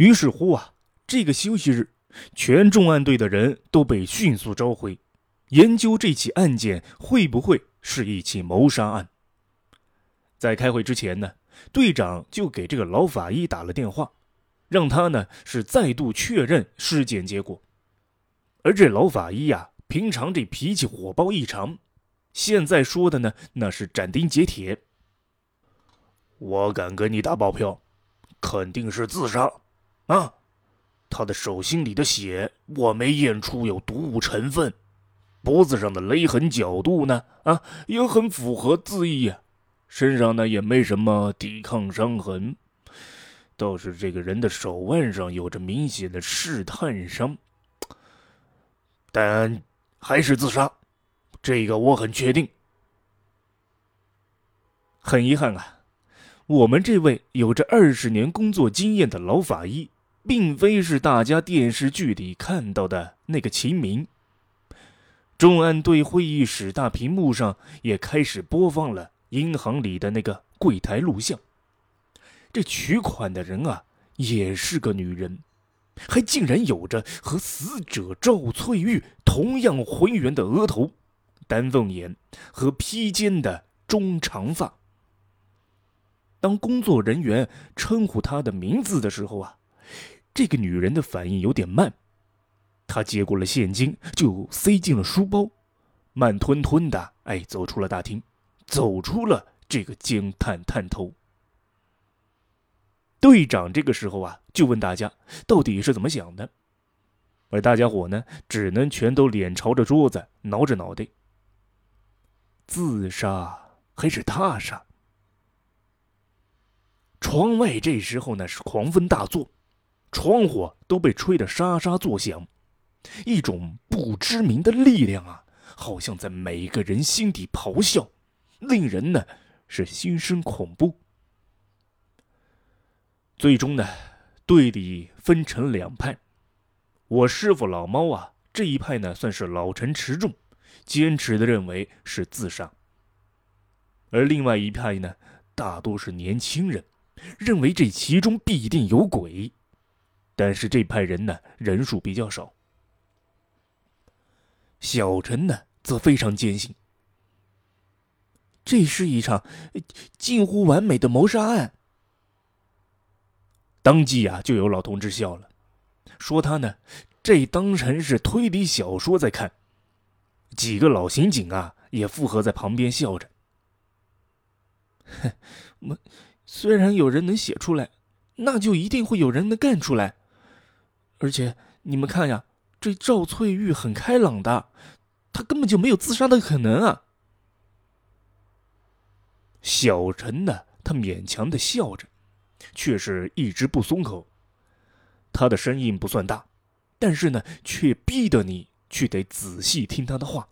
于是乎啊，这个休息日，全重案队的人都被迅速召回，研究这起案件会不会是一起谋杀案。在开会之前呢，队长就给这个老法医打了电话，让他呢是再度确认尸检结果。而这老法医呀，平常这脾气火爆异常，现在说的呢那是斩钉截铁。我敢跟你打包票，肯定是自杀。啊，他的手心里的血我没验出有毒物成分，脖子上的勒痕角度呢，啊，也很符合字意啊，身上呢也没什么抵抗伤痕，倒是这个人的手腕上有着明显的试探伤，但还是自杀，这个我很确定。很遗憾啊，我们这位有着二十年工作经验的老法医。并非是大家电视剧里看到的那个秦明。重案队会议室大屏幕上也开始播放了银行里的那个柜台录像。这取款的人啊，也是个女人，还竟然有着和死者赵翠玉同样浑圆的额头、丹凤眼和披肩的中长发。当工作人员称呼她的名字的时候啊。这个女人的反应有点慢，她接过了现金，就塞进了书包，慢吞吞的哎走出了大厅，走出了这个惊叹探头。队长这个时候啊，就问大家到底是怎么想的，而大家伙呢，只能全都脸朝着桌子，挠着脑袋。自杀还是他杀？窗外这时候呢是狂风大作。窗户都被吹得沙沙作响，一种不知名的力量啊，好像在每个人心底咆哮，令人呢是心生恐怖。最终呢，队里分成两派，我师傅老猫啊这一派呢算是老成持重，坚持的认为是自杀，而另外一派呢大多是年轻人，认为这其中必定有鬼。但是这派人呢，人数比较少。小陈呢，则非常坚信，这是一场近乎完美的谋杀案。当即啊，就有老同志笑了，说他呢，这当成是推理小说在看。几个老刑警啊，也附和在旁边笑着。哼，我虽然有人能写出来，那就一定会有人能干出来。而且你们看呀，这赵翠玉很开朗的，她根本就没有自杀的可能啊。小陈呢，他勉强的笑着，却是一直不松口。他的声音不算大，但是呢，却逼得你去得仔细听他的话。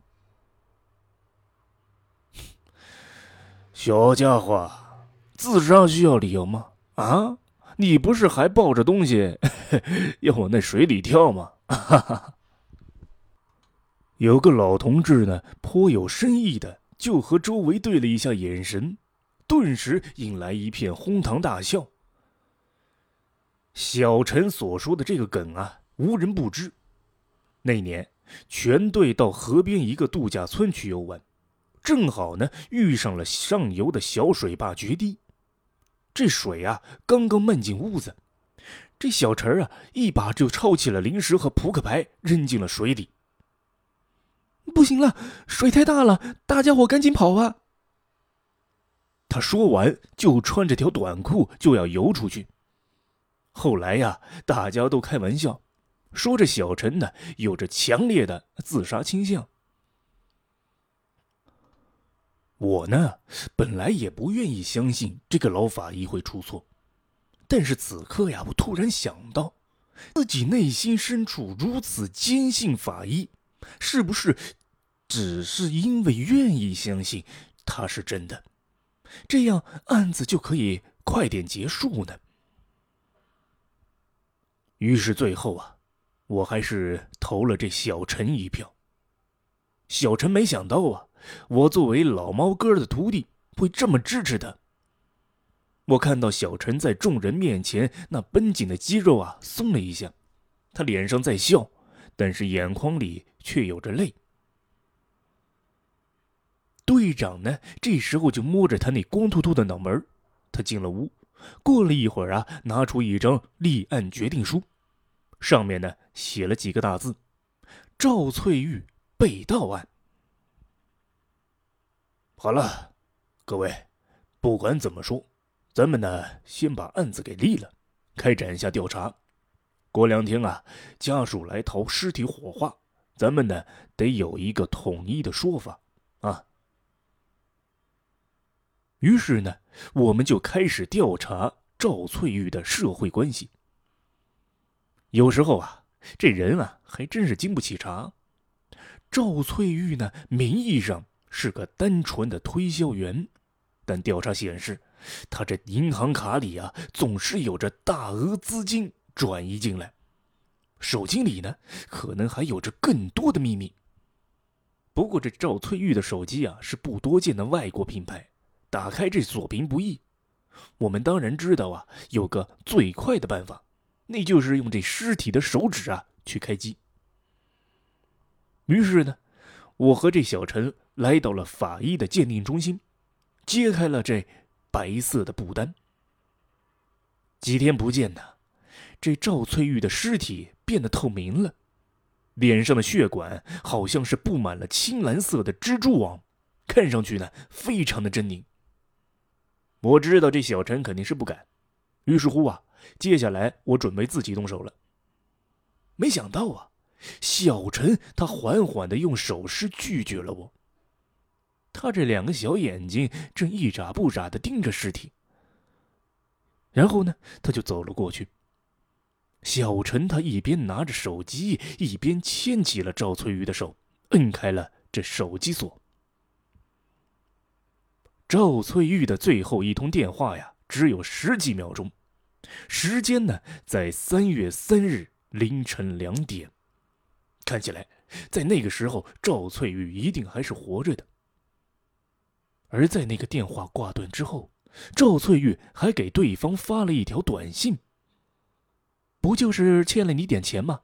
小家伙，自杀需要理由吗？啊？你不是还抱着东西 要往那水里跳吗？哈 哈有个老同志呢，颇有深意的就和周围对了一下眼神，顿时引来一片哄堂大笑。小陈所说的这个梗啊，无人不知。那年，全队到河边一个度假村去游玩，正好呢遇上了上游的小水坝决堤。这水啊，刚刚漫进屋子，这小陈啊，一把就抄起了零食和扑克牌，扔进了水里。不行了，水太大了，大家伙赶紧跑啊！他说完，就穿着条短裤就要游出去。后来呀，大家都开玩笑，说这小陈呢，有着强烈的自杀倾向。我呢，本来也不愿意相信这个老法医会出错，但是此刻呀，我突然想到，自己内心深处如此坚信法医，是不是只是因为愿意相信他是真的，这样案子就可以快点结束呢？于是最后啊，我还是投了这小陈一票。小陈没想到啊。我作为老猫哥的徒弟，会这么支持他。我看到小陈在众人面前那绷紧的肌肉啊松了一下，他脸上在笑，但是眼眶里却有着泪。队长呢，这时候就摸着他那光秃秃的脑门他进了屋，过了一会儿啊，拿出一张立案决定书，上面呢写了几个大字：“赵翠玉被盗案。”好了，各位，不管怎么说，咱们呢先把案子给立了，开展一下调查。过两天啊，家属来讨尸体火化，咱们呢得有一个统一的说法啊。于是呢，我们就开始调查赵翠玉的社会关系。有时候啊，这人啊还真是经不起查。赵翠玉呢，名义上。是个单纯的推销员，但调查显示，他这银行卡里啊总是有着大额资金转移进来，手机里呢可能还有着更多的秘密。不过这赵翠玉的手机啊是不多见的外国品牌，打开这锁屏不易。我们当然知道啊，有个最快的办法，那就是用这尸体的手指啊去开机。于是呢，我和这小陈。来到了法医的鉴定中心，揭开了这白色的布单。几天不见呢，这赵翠玉的尸体变得透明了，脸上的血管好像是布满了青蓝色的蜘蛛网，看上去呢非常的狰狞。我知道这小陈肯定是不敢，于是乎啊，接下来我准备自己动手了。没想到啊，小陈他缓缓的用手势拒绝了我。他这两个小眼睛正一眨不眨的盯着尸体，然后呢，他就走了过去。小陈他一边拿着手机，一边牵起了赵翠玉的手，摁开了这手机锁。赵翠玉的最后一通电话呀，只有十几秒钟，时间呢在三月三日凌晨两点，看起来在那个时候，赵翠玉一定还是活着的。而在那个电话挂断之后，赵翠玉还给对方发了一条短信：“不就是欠了你点钱吗？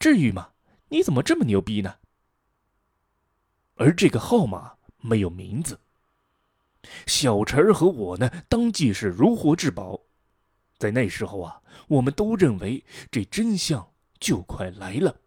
至于吗？你怎么这么牛逼呢？”而这个号码没有名字。小陈儿和我呢，当即是如获至宝。在那时候啊，我们都认为这真相就快来了。